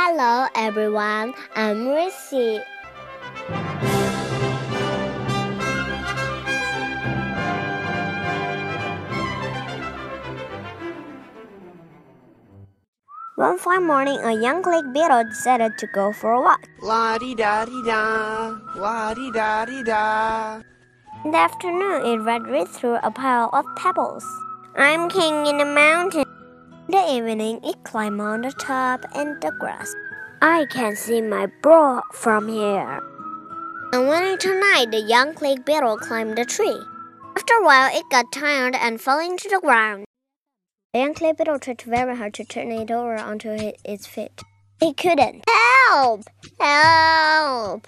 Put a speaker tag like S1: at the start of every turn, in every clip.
S1: Hello everyone, I'm Rissy. One fine morning, a young click beetle decided to go for a walk.
S2: La di da di da, la di da di da.
S1: In the afternoon, it ran right through a pile of pebbles. I'm king in the mountain. In the evening, it climbed on the top and the grass. I can see my bro from here. And when it turned night, the young click beetle climbed the tree. After a while, it got tired and fell into the ground. The young click beetle tried very hard to turn it over onto its feet. It couldn't. Help! Help!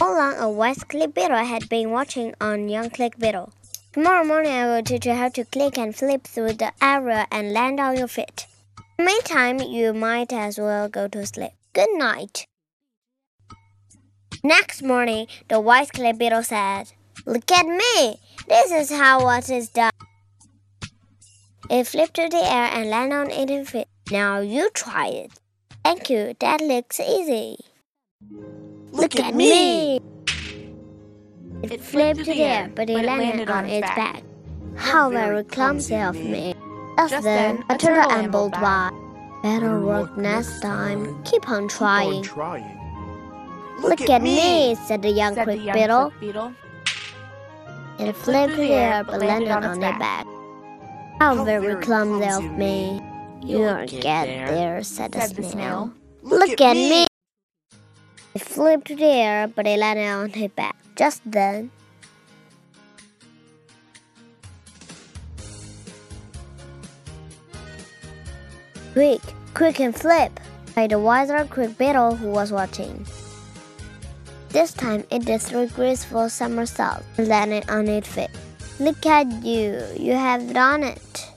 S1: All along, a wise click beetle had been watching on young click beetle. Tomorrow morning, I will teach you how to click and flip through the area and land on your feet. In the meantime, you might as well go to sleep. Good night. Next morning, the wise click beetle said, Look at me! This is how what is done. It flipped to the air and landed on its feet. Now you try it. Thank you. That looks easy.
S2: Look, Look at, at me.
S1: me. It, it flipped to the air, but it landed, landed on, on its back. back. How very clumsy of me. Just, Just then, a turtle ambled by. Better work next time. Keep on trying.
S2: Keep on trying.
S1: Look, Look at, me, said the young said click beetle.
S2: beetle.
S1: It flipped through the air but landed on, its back. How, How very clumsy of me. You'll get, get there, there, said the snail. snail. Look, Look at me. me. It flipped through the air but it landed on its back. Just then, Quick, quick and flip! cried the wiser click beetle who was watching. This time it did three graceful somersaults and landed on its feet. Look at you, you have done it.